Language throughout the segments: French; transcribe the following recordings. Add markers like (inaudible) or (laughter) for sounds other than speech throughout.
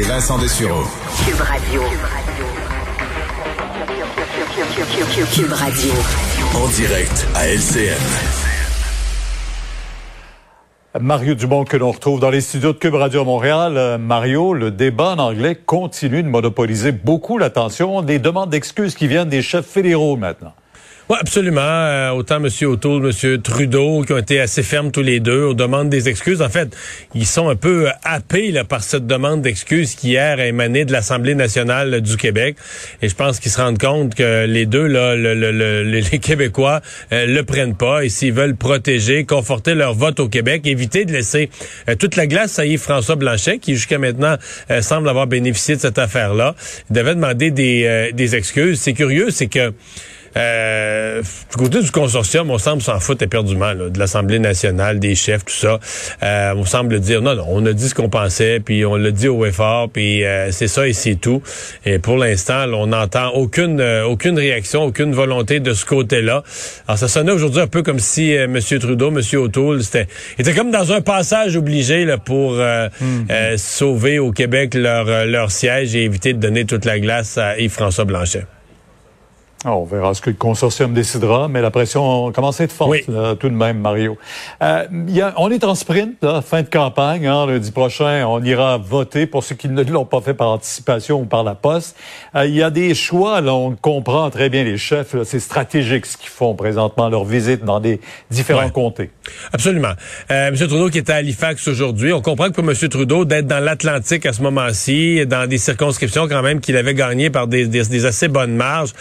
Et Vincent Dessureau. Cube Radio. Cube Radio. En direct à LCN. Mario Dumont que l'on retrouve dans les studios de Cube Radio à Montréal. Euh, Mario, le débat en anglais continue de monopoliser beaucoup l'attention des demandes d'excuses qui viennent des chefs fédéraux maintenant. Oui, absolument. Euh, autant M. O'Toole, M. Trudeau, qui ont été assez fermes tous les deux aux demandes des excuses. En fait, ils sont un peu euh, happés là, par cette demande d'excuses qui hier a émané de l'Assemblée nationale du Québec. Et je pense qu'ils se rendent compte que les deux, là, le, le, le, les (laughs) Québécois, euh, le prennent pas. Et s'ils veulent protéger, conforter leur vote au Québec, éviter de laisser euh, toute la glace à Yves-François Blanchet, qui jusqu'à maintenant semble avoir bénéficié de cette affaire-là, devait demander des, des excuses. C'est curieux, c'est que euh, du côté du consortium, on semble s'en foutre éperdument là, de l'Assemblée nationale, des chefs, tout ça. Euh, on semble dire non, non, on a dit ce qu'on pensait, puis on l'a dit au effort, puis euh, c'est ça et c'est tout. Et pour l'instant, là, on n'entend aucune euh, aucune réaction, aucune volonté de ce côté-là. Alors ça sonnait aujourd'hui un peu comme si euh, M. Trudeau, M. O'Toole, c'était était comme dans un passage obligé là, pour mm-hmm. sauver au Québec leur leur siège et éviter de donner toute la glace à Yves-François Blanchet. Ah, on verra ce que le consortium décidera, mais la pression commence à être forte Oui. là, tout de même, Mario. Euh, y a- on est en sprint, là, fin de campagne. Hein, lundi prochain, on ira voter pour ceux qui ne l'ont pas fait par anticipation ou par la poste. Euh, Il y a des choix, là, on comprend très bien les chefs. C'est stratégique ce qu'ils font présentement, leur visite dans des différents Ouais. comtés. Absolument. Euh, M. Trudeau qui était à Halifax aujourd'hui, on comprend que pour M. Trudeau, d'être dans l'Atlantique à ce moment-ci, dans des circonscriptions quand même qu'il avait gagnées par des, des- des assez bonnes marges,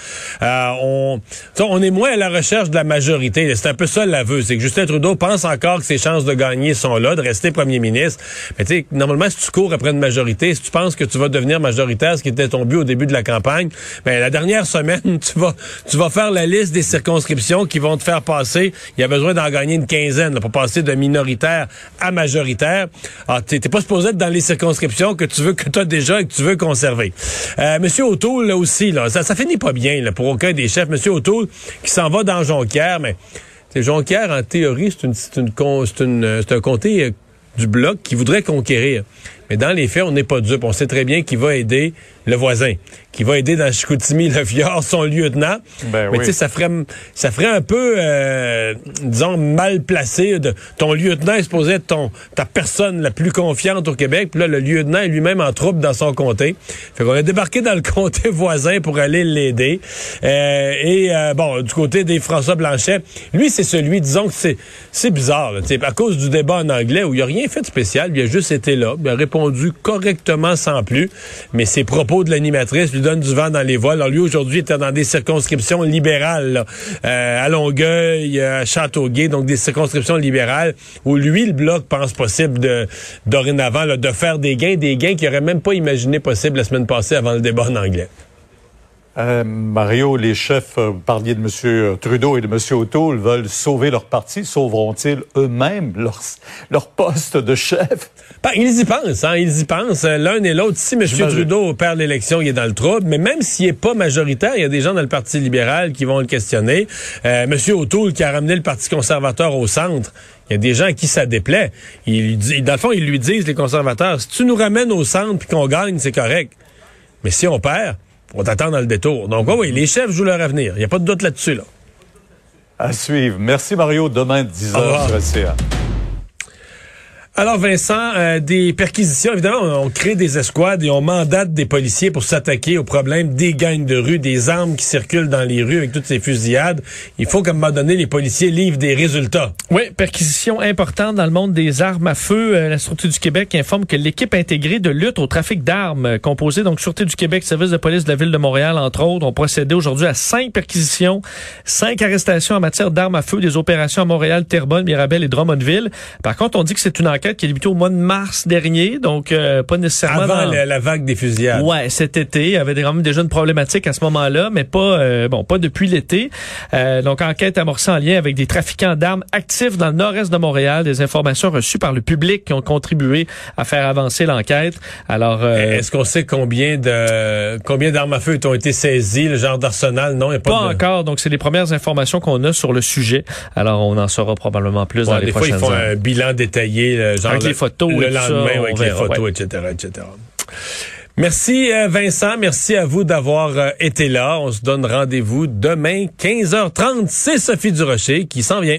euh, on, tu sais, on est moins à la recherche de la majorité. C'est un peu ça l'aveu. C'est que Justin Trudeau pense encore que ses chances de gagner sont là, de rester premier ministre. Mais tu sais, normalement, si tu cours après une majorité, si tu penses que tu vas devenir majoritaire, ce qui était ton but au début de la campagne, ben, la dernière semaine, (laughs) tu vas, tu vas faire la liste des circonscriptions qui vont te faire passer. Il y a besoin d'en gagner une quinzaine là, pour passer de minoritaire à majoritaire. Alors, t'es t'es pas supposé être dans les circonscriptions que tu veux, que tu as déjà et que tu veux conserver. Euh, Monsieur O'Toole, là aussi, là, ça, ça finit pas bien là, pour aucun des chefs. Monsieur O'Toole qui s'en va dans Jonquière, mais Jonquière, en théorie, c'est un comté euh, du bloc qui voudrait conquérir. Mais dans les faits, on n'est pas dupe. On sait très bien qu'il va aider le voisin, qu'il va aider dans Chicoutimi, le Fjord, son lieutenant. Ben Mais oui. tu sais, ça ferait, ça ferait un peu, euh, disons, mal placé. De, ton lieutenant est supposé être ton, ta personne la plus confiante au Québec. Puis là, le lieutenant est lui-même en troupe dans son comté. Fait qu'on a débarqué dans le comté (laughs) voisin pour aller l'aider. Euh, et euh, bon, du côté des François Blanchet, lui, c'est celui, disons que c'est, c'est bizarre. là, à cause du débat en anglais où il a rien fait de spécial, il a juste été là, il a répondu correctement sans plus. Mais ses propos de l'animatrice lui donnent du vent dans les voiles. Alors lui, aujourd'hui, était dans des circonscriptions libérales, euh, à Longueuil, à Châteauguay, donc des circonscriptions libérales où lui, le Bloc, pense possible de, dorénavant de faire des gains, des gains qu'il n'aurait même pas imaginé possible la semaine passée avant le débat en anglais. Euh, Mario, les chefs, euh, vous parliez de M. Trudeau et de M. O'Toole, veulent sauver leur parti. Sauveront-ils eux-mêmes leur, leur poste de chef? Ben, ils y pensent, hein, ils y pensent, euh, l'un et l'autre. Si M. Trudeau perd l'élection, il est dans le trouble. Mais même s'il n'est pas majoritaire, il y a des gens dans le Parti libéral qui vont le questionner. Euh, M. O'Toole, qui a ramené le Parti conservateur au centre, il y a des gens à qui ça déplaît. Il, dans le fond, ils lui disent, les conservateurs, si tu nous ramènes au centre puis qu'on gagne, c'est correct. Mais si on perd, on t'attend dans le détour. Donc, oui, oui, les chefs jouent leur avenir. Il n'y a pas de doute là-dessus, là. À suivre. Merci, Mario. Demain, 10 Au revoir. h sur LCA. Alors Vincent, euh, des perquisitions, évidemment, on, crée des escouades et on mandate des policiers pour s'attaquer au problème des gangs de rue, des armes qui circulent dans les rues avec toutes ces fusillades. Il faut qu'à un moment donné, les policiers livrent des résultats. Oui, perquisition importante dans le monde des armes à feu. Euh, la Sûreté du Québec informe que l'équipe intégrée de lutte au trafic d'armes, euh, composée donc Sûreté du Québec, Service de police de la Ville de Montréal, entre autres, ont procédé aujourd'hui à cinq perquisitions, cinq arrestations en matière d'armes à feu, des opérations à Montréal, Terrebonne, Mirabel et Drummondville. Par contre, on dit que c'est une enquête qui a débuté au mois de mars dernier, donc euh, pas nécessairement avant dans... la, la, vague des fusillades. Ouais, cet été, il y avait quand même déjà une problématique à ce moment-là, mais pas euh, bon, pas depuis l'été. Euh, donc enquête amorcée en lien avec des trafiquants d'armes actifs dans le nord-est de Montréal, des informations reçues par le public qui ont contribué à faire avancer l'enquête. Alors est-ce qu'on sait combien de combien d'armes à feu ont été saisies, le genre d'arsenal Non, il a pas, pas de... encore. Donc c'est les premières informations qu'on a sur le sujet. Alors on en saura probablement plus ouais, dans les des prochaines fois, ils font un bilan détaillé Genre avec le, les photos le et lendemain ça, avec verra, les photos, ouais. etc., etc. Merci Vincent, merci à vous d'avoir euh, été là. On se donne rendez-vous demain 15h30. C'est Sophie Durocher qui s'en vient.